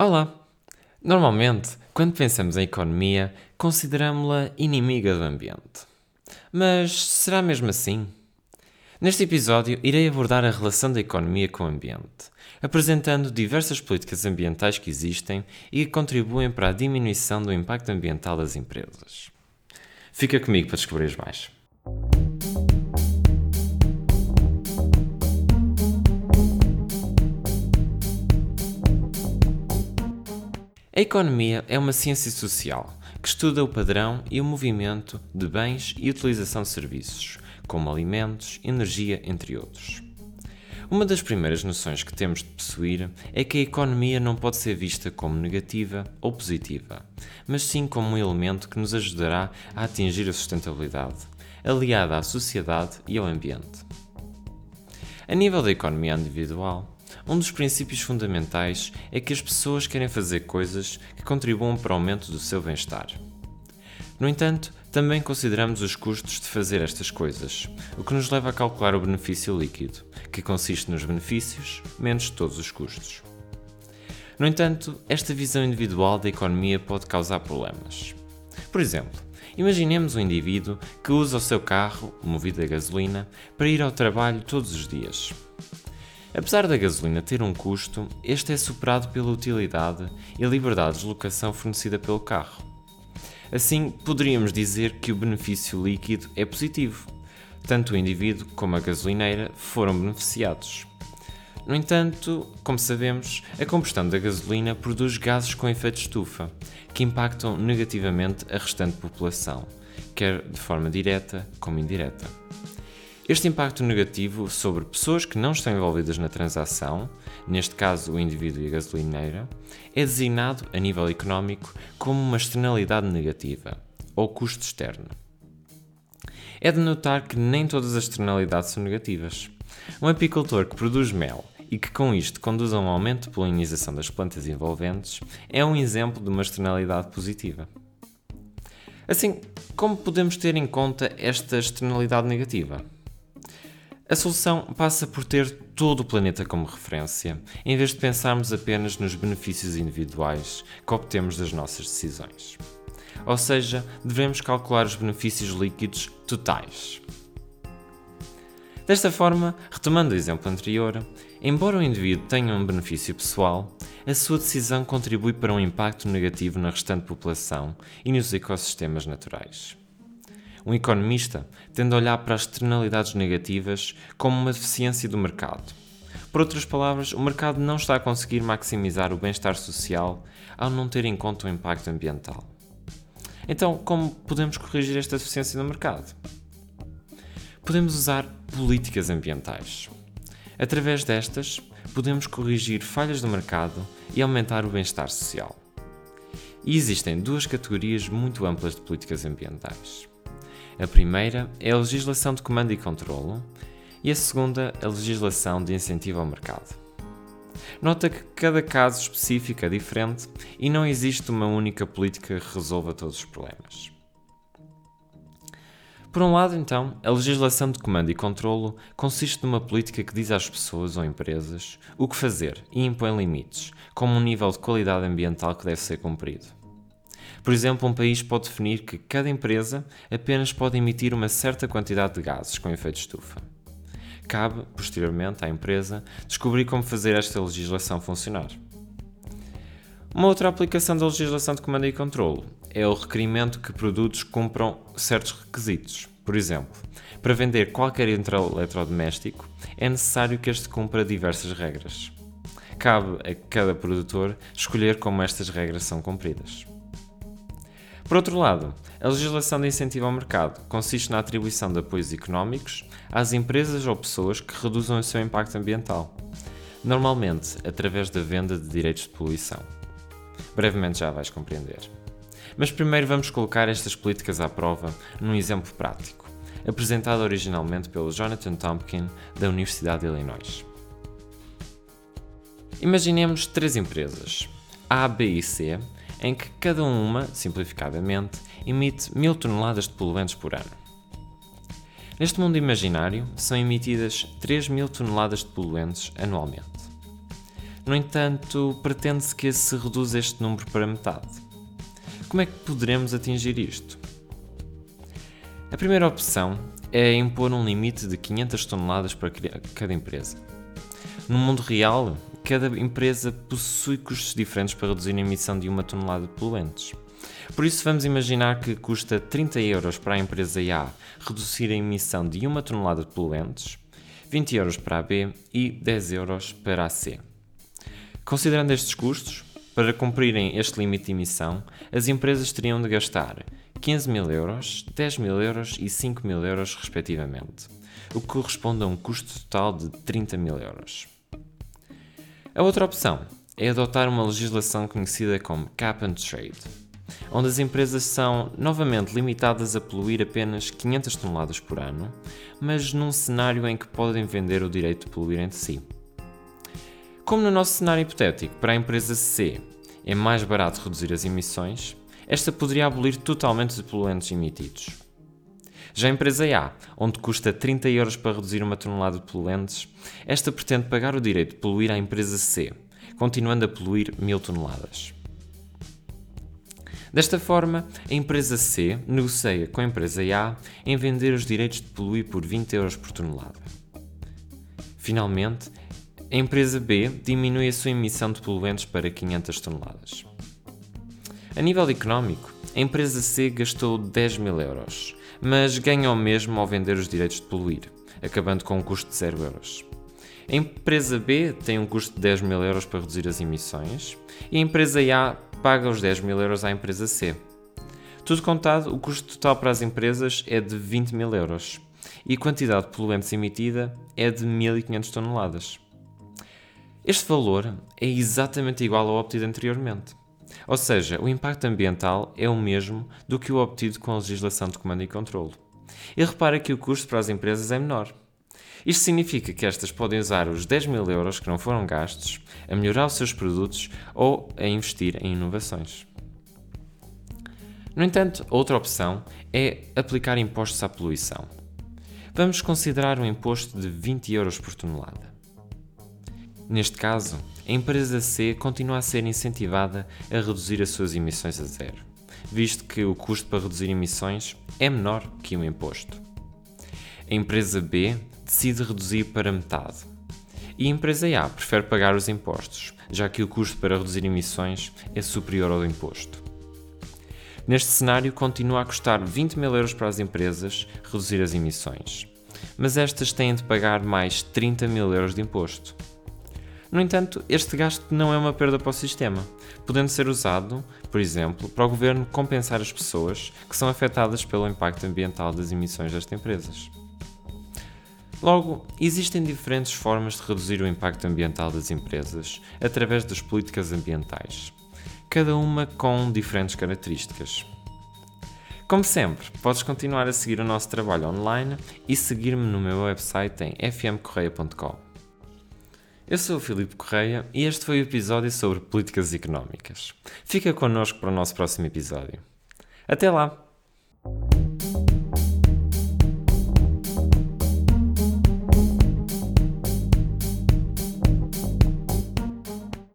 Olá! Normalmente, quando pensamos em economia, consideramos-la inimiga do ambiente. Mas será mesmo assim? Neste episódio, irei abordar a relação da economia com o ambiente, apresentando diversas políticas ambientais que existem e que contribuem para a diminuição do impacto ambiental das empresas. Fica comigo para descobrir mais. A economia é uma ciência social que estuda o padrão e o movimento de bens e utilização de serviços, como alimentos, energia, entre outros. Uma das primeiras noções que temos de possuir é que a economia não pode ser vista como negativa ou positiva, mas sim como um elemento que nos ajudará a atingir a sustentabilidade, aliada à sociedade e ao ambiente. A nível da economia individual, um dos princípios fundamentais é que as pessoas querem fazer coisas que contribuam para o aumento do seu bem-estar. No entanto, também consideramos os custos de fazer estas coisas, o que nos leva a calcular o benefício líquido, que consiste nos benefícios menos todos os custos. No entanto, esta visão individual da economia pode causar problemas. Por exemplo, imaginemos um indivíduo que usa o seu carro, movido a gasolina, para ir ao trabalho todos os dias. Apesar da gasolina ter um custo, este é superado pela utilidade e liberdade de deslocação fornecida pelo carro. Assim, poderíamos dizer que o benefício líquido é positivo. Tanto o indivíduo como a gasolineira foram beneficiados. No entanto, como sabemos, a combustão da gasolina produz gases com efeito estufa, que impactam negativamente a restante população, quer de forma direta como indireta. Este impacto negativo sobre pessoas que não estão envolvidas na transação, neste caso o indivíduo e a gasolineira, é designado a nível económico como uma externalidade negativa, ou custo externo. É de notar que nem todas as externalidades são negativas. Um apicultor que produz mel e que com isto conduz a um aumento de polinização das plantas envolventes é um exemplo de uma externalidade positiva. Assim, como podemos ter em conta esta externalidade negativa? A solução passa por ter todo o planeta como referência, em vez de pensarmos apenas nos benefícios individuais que obtemos das nossas decisões. Ou seja, devemos calcular os benefícios líquidos totais. Desta forma, retomando o exemplo anterior, embora o indivíduo tenha um benefício pessoal, a sua decisão contribui para um impacto negativo na restante população e nos ecossistemas naturais. Um economista tende a olhar para as externalidades negativas como uma deficiência do mercado. Por outras palavras, o mercado não está a conseguir maximizar o bem-estar social ao não ter em conta o impacto ambiental. Então, como podemos corrigir esta deficiência no mercado? Podemos usar políticas ambientais. Através destas, podemos corrigir falhas do mercado e aumentar o bem-estar social. E existem duas categorias muito amplas de políticas ambientais. A primeira é a legislação de comando e controlo e a segunda, a legislação de incentivo ao mercado. Nota que cada caso específico é diferente e não existe uma única política que resolva todos os problemas. Por um lado, então, a legislação de comando e controlo consiste numa política que diz às pessoas ou empresas o que fazer e impõe limites, como um nível de qualidade ambiental que deve ser cumprido. Por exemplo, um país pode definir que cada empresa apenas pode emitir uma certa quantidade de gases com efeito estufa. Cabe, posteriormente, à empresa descobrir como fazer esta legislação funcionar. Uma outra aplicação da legislação de comando e controlo é o requerimento que produtos cumpram certos requisitos. Por exemplo, para vender qualquer eletrodoméstico é necessário que este cumpra diversas regras. Cabe a cada produtor escolher como estas regras são cumpridas. Por outro lado, a legislação de incentivo ao mercado consiste na atribuição de apoios económicos às empresas ou pessoas que reduzam o seu impacto ambiental, normalmente através da venda de direitos de poluição. Brevemente já vais compreender. Mas primeiro vamos colocar estas políticas à prova num exemplo prático, apresentado originalmente pelo Jonathan Tompkin da Universidade de Illinois. Imaginemos três empresas, A, B e C, em que cada uma, simplificadamente, emite mil toneladas de poluentes por ano. Neste mundo imaginário, são emitidas 3 mil toneladas de poluentes anualmente. No entanto, pretende-se que se reduza este número para metade. Como é que poderemos atingir isto? A primeira opção é impor um limite de 500 toneladas para cada empresa. No mundo real, cada empresa possui custos diferentes para reduzir a emissão de uma tonelada de poluentes. Por isso, vamos imaginar que custa 30 euros para a empresa A reduzir a emissão de uma tonelada de poluentes, 20 euros para a B e 10 euros para a C. Considerando estes custos, para cumprirem este limite de emissão, as empresas teriam de gastar 15 mil euros, 10 mil euros e 5 mil euros, respectivamente, o que corresponde a um custo total de 30 mil euros. A outra opção é adotar uma legislação conhecida como Cap and Trade, onde as empresas são novamente limitadas a poluir apenas 500 toneladas por ano, mas num cenário em que podem vender o direito de poluir entre si. Como no nosso cenário hipotético, para a empresa C é mais barato reduzir as emissões, esta poderia abolir totalmente os poluentes emitidos. Já a empresa A, onde custa 30 euros para reduzir uma tonelada de poluentes, esta pretende pagar o direito de poluir à empresa C, continuando a poluir 1000 toneladas. Desta forma, a empresa C negocia com a empresa A em vender os direitos de poluir por 20 euros por tonelada. Finalmente, a empresa B diminui a sua emissão de poluentes para 500 toneladas. A nível económico, a empresa C gastou 10 mil euros, mas ganha o mesmo ao vender os direitos de poluir, acabando com um custo de 0 euros. A empresa B tem um custo de 10 mil euros para reduzir as emissões e a empresa A paga os 10 mil euros à empresa C. Tudo contado, o custo total para as empresas é de 20 mil euros e a quantidade de poluentes emitida é de 1500 toneladas. Este valor é exatamente igual ao obtido anteriormente. Ou seja, o impacto ambiental é o mesmo do que o obtido com a legislação de comando e controlo. E repara que o custo para as empresas é menor. Isto significa que estas podem usar os 10 mil euros que não foram gastos a melhorar os seus produtos ou a investir em inovações. No entanto, outra opção é aplicar impostos à poluição. Vamos considerar um imposto de 20 euros por tonelada. Neste caso, a empresa C continua a ser incentivada a reduzir as suas emissões a zero, visto que o custo para reduzir emissões é menor que o imposto. A empresa B decide reduzir para metade. E a empresa A prefere pagar os impostos, já que o custo para reduzir emissões é superior ao imposto. Neste cenário, continua a custar 20 mil euros para as empresas reduzir as emissões, mas estas têm de pagar mais 30 mil euros de imposto. No entanto, este gasto não é uma perda para o sistema, podendo ser usado, por exemplo, para o governo compensar as pessoas que são afetadas pelo impacto ambiental das emissões destas empresas. Logo, existem diferentes formas de reduzir o impacto ambiental das empresas através das políticas ambientais, cada uma com diferentes características. Como sempre, podes continuar a seguir o nosso trabalho online e seguir-me no meu website em fmcorreia.com. Eu sou o Filipe Correia e este foi o episódio sobre políticas económicas. Fica connosco para o nosso próximo episódio. Até lá!